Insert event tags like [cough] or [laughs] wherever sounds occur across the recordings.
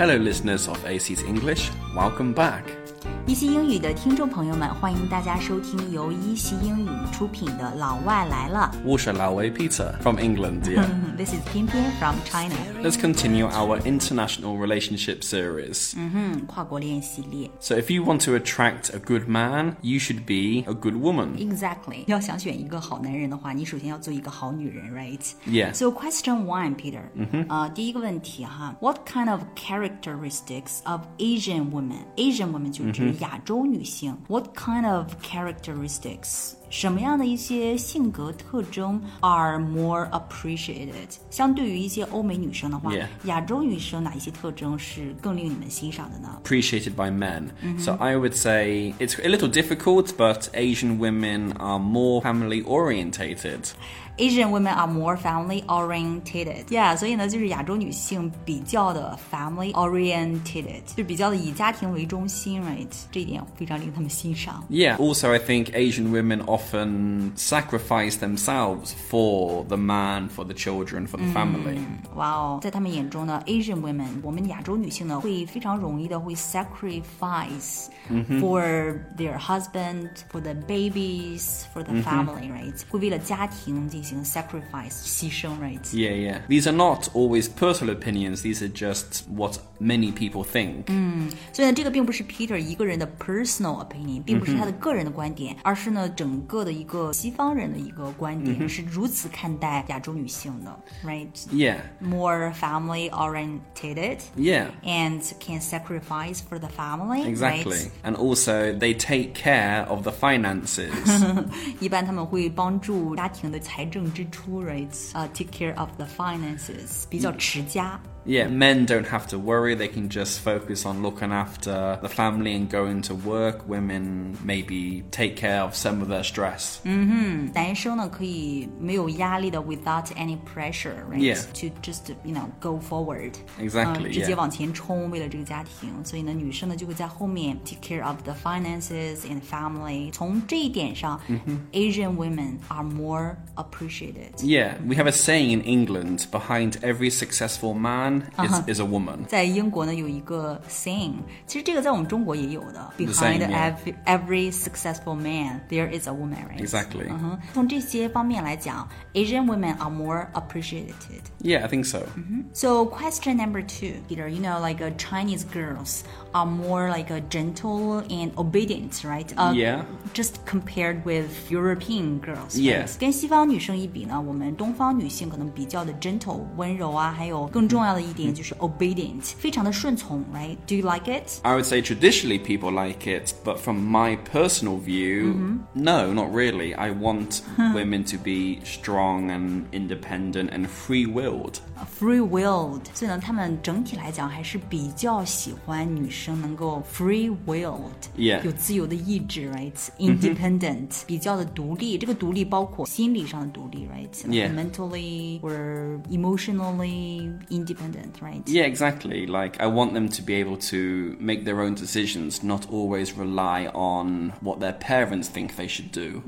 Hello, listeners of AC's English. Welcome back. 一席英语的听众朋友们，欢迎大家收听由一席英语出品的《老外来了》。Water [laughs] Peter from England. Yeah. [laughs] This is 翩翩 from China. Let's continue our international relationship series. Mm-hmm, 嗯哼，跨国恋系列。So if you want to attract a good man, you should be a good woman. Exactly. 要想选一个好男人的话，你首先要做一个好女人，right? Yeah. So question one, Peter. Mm-hmm. Uh, 嗯哼。啊，第一个问题哈，What kind of characteristics of Asian women? Asian women 就指。亚洲女性。What kind of characteristics? 什么样的一些性格特征 are more appreciated？相对于一些欧美女生的话 Yeah. 亚洲女生哪一些特征是更令你们欣赏的呢？ Appreciated by men. So, I would say it's a little difficult, but Asian women are more family orientated. Asian women are more family oriented. Yeah，所以呢，就是亚洲女性比较的 family oriented，就比较的以家庭为中心，right？这一点非常令他们欣赏。 Yeah, also, I think Asian women often sacrifice themselves for the man, for the children, for the family. 哇哦，在他们眼中呢，Asian women，我们亚洲女性呢，会非常容易的会 sacrifice for their husband, for the babies, for the family, right？会为了家庭进行 sacrifice 牺牲，right？ Yeah, yeah. These are not always personal opinions, these are just what many people think. 所以呢，这个并不是 Peter 一个人的 personal opinion，并不是他的个人的观点，而是呢整个的一个西方人的一个观点，是如此看待亚洲女性的，right？More Yeah, family oriented yeah. and can sacrifice for the family， Exactly. right？ And also, they take care of the finances. [laughs] 一般他们会帮助家庭的财 政支出，right？啊、t a k e care of the finances，比较持家。 yeah, men don't have to worry, they can just focus on looking after the family and going to work. Women maybe take care of some of their stress. 男生呢可以没有压力的，without any pressure，right？、 Yeah. To just you know go forward。 Exactly, 嗯直接 yeah. 往前冲，为了这个家庭，所以呢，女生呢就会在后面 take care of the finances and family。从这一点上、Asian women are more appreciated。 Yeah, we have a saying in England behind every successful man is, is a woman. 在英国呢有一个 saying，其实这个在我们中国也有的 The ，behind saying, yeah. every every successful man there is a woman，right？ Exactly. 嗯哼，从这些方面来讲，Asian women are more appreciated。 Yeah, I think so. So question number two, Peter, you know, like uh, Chinese girls are more like a gentle and obedient, right? Uh, Yeah. Just compared with European girls. Yeah. right? 跟西方女生一比呢，我们东方女性可能比较的 gentle 温柔啊，还有更重要的 一点就是 obedient，非常的顺从，right? Do you like it? I would say traditionally people like it, but from my personal view, no, not really. I want [laughs] women to be strong and independent and free willed. Free-willed，所以呢，他们整体来讲还是比较喜欢女生能够 free-willed，、 Yeah. 有自由的意志，right？Independent，、比较的独立。这个独立包括心理上的独立，right？Like Yeah. Mentally or emotionally independent，right？ Yeah, exactly. Like, I want them to be able to make their own decisions, not always rely on what their parents think they should do.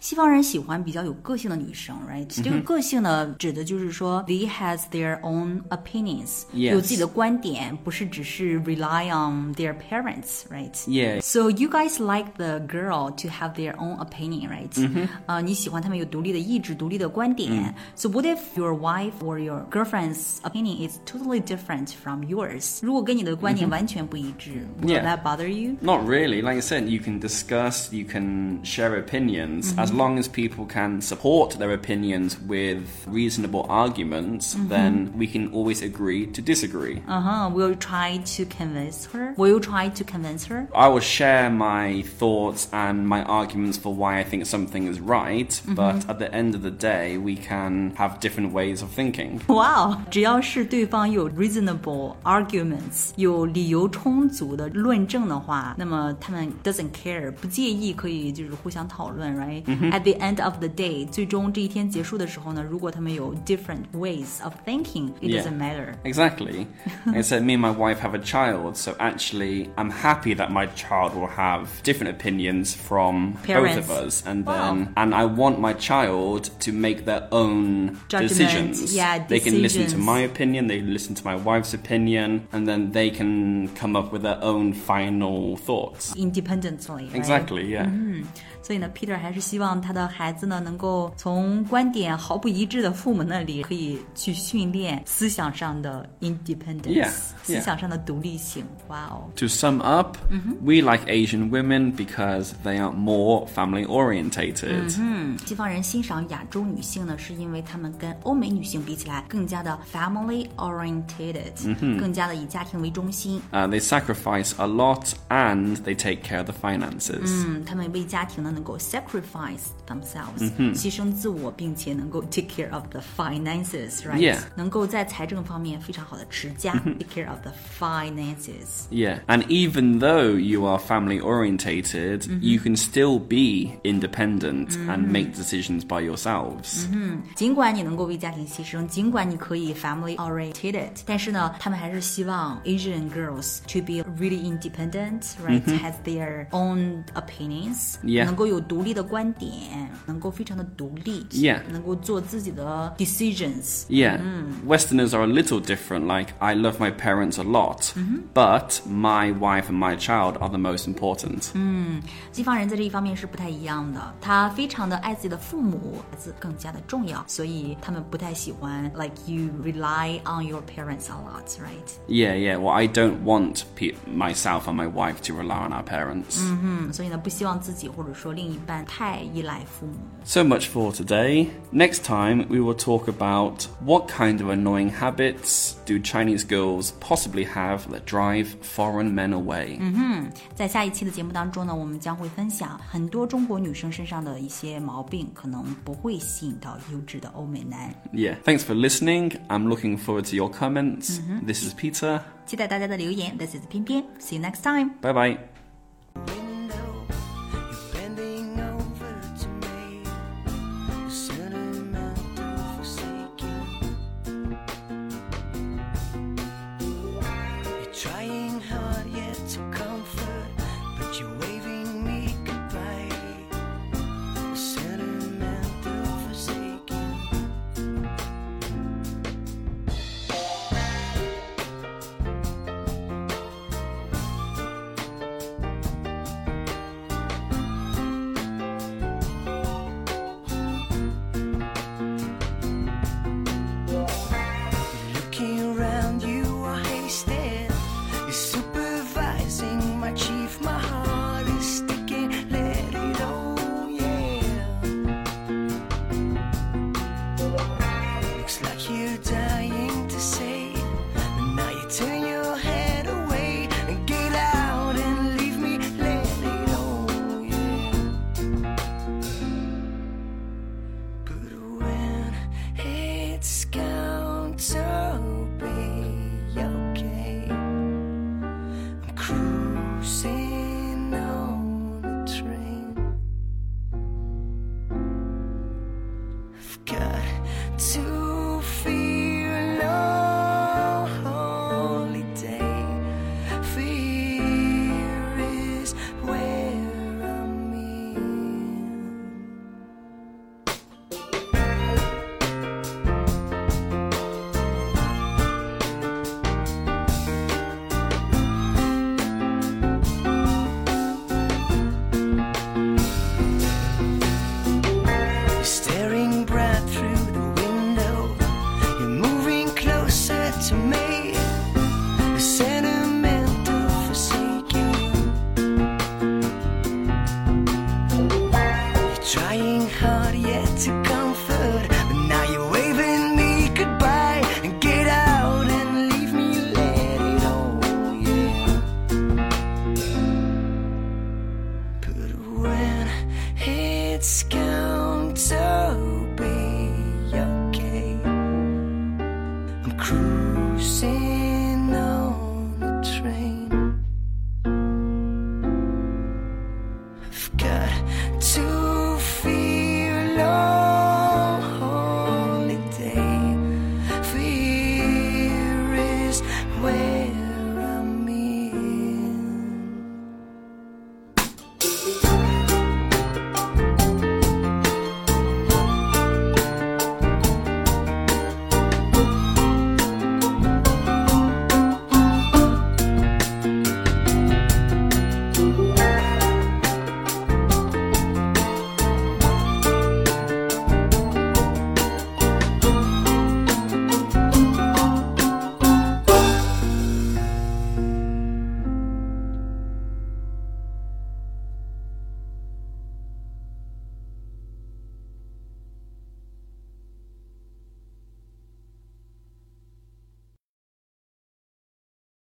西方人喜欢比较有个性的女生，right？、这个个性呢，指的就是说，they has their own opinions，、 Yes. 有自己的观点，不是只是 rely on their parents，right？ Yeah. So you guys like the girl to have their own opinion, right？呃，你喜欢他们有独立的意志、独立的观点。So what if your wife or your girlfriend's opinion is totally different from yours？如果跟你的观点完全不一致，will [laughs] Yeah. that bother you？ Not really. Like I said, you can discuss, you can share opinions. As long as people can support their opinions with reasonable arguments, then we can always agree to disagree. Uh huh. Will you try to convince her? Will you try to convince her? I will share my thoughts and my arguments for why I think something is right, but at the end of the day, we can have different ways of thinking. Wow，只要是 对方有 reasonable arguments，有理由充足的论证的话，那么他们 doesn't care，不介意，可以就是互相讨论，right？At the end of the day，最终这一天结束的时候呢，如果他们有 different ways of thinking，it Yeah. doesn't matter。 Exactly. [laughs] like I said, me and my wife have a child, so actually, I'm happy that my child will have different opinions from Parents. both of us, and Wow. then and I want my child to make their own Judgment, decisions. yeah, they can listen to decisions. my opinion, opinion, they listen to my wife's opinion, and then they can come up with their own final thoughts. independently. right? Exactly, yeah. Mm-hmm. 所以呢，Peter 还是希望他的孩子呢，能够从观点毫不一致的父母那里，可以去训练思想上的 independence，、 Yeah, 思想上的独立性。哇哦！ To sum up, we like Asian women because they are more family orientated. 西方人欣赏亚洲女性呢，是因为她们跟欧美女性比起来，更加的 family orientated，、更加的以家庭为中心。 Uh, they sacrifice a lot and they take care of the finances. 嗯，她们为家庭呢 能够 sacrifice themselves，、牺牲自我，并且能够 take care of the finances，right？、 Yeah 能够在财政方面非常好的持家、take care of the finances。 Yeah, and even though you are family orientated, you can still be independent and make decisions by yourselves. 尽管你能够为家庭牺牲，尽管你可以 family oriented，但是呢，他们还是希望 Asian girls to be really independent, right? Has their own opinions，、 Yeah 能够 有独立的观点，能够非常的独立 Yeah 能够做自己的 decisions。 Yeah, Westerners are a little different. Like, I love my parents a lot, but my wife and my child are the most important. 西方人在这一方面是不太一样的，他非常的爱自己的父母，孩子更加的重要，所以他们不太喜欢 like you rely on your parents a lot, right? Yeah, yeah. Well, I don't want pe- myself and my wife to rely on our parents. 嗯，所以呢，不希望自己或者说 so much for today. Next time, we will talk about what kind of annoying habits do Chinese girls possibly have that drive foreign men away. Mm-hmm. 嗯哼，在下一期的节目当中呢，我们将会分享很多中国女生身上的一些毛病，可能不会吸引到优质的欧美男。Yeah, thanks for listening. I'm looking forward to your comments. Mm -hmm. This is Peter. 期待大家的留言。This is 翩翩。See you next time. Bye bye.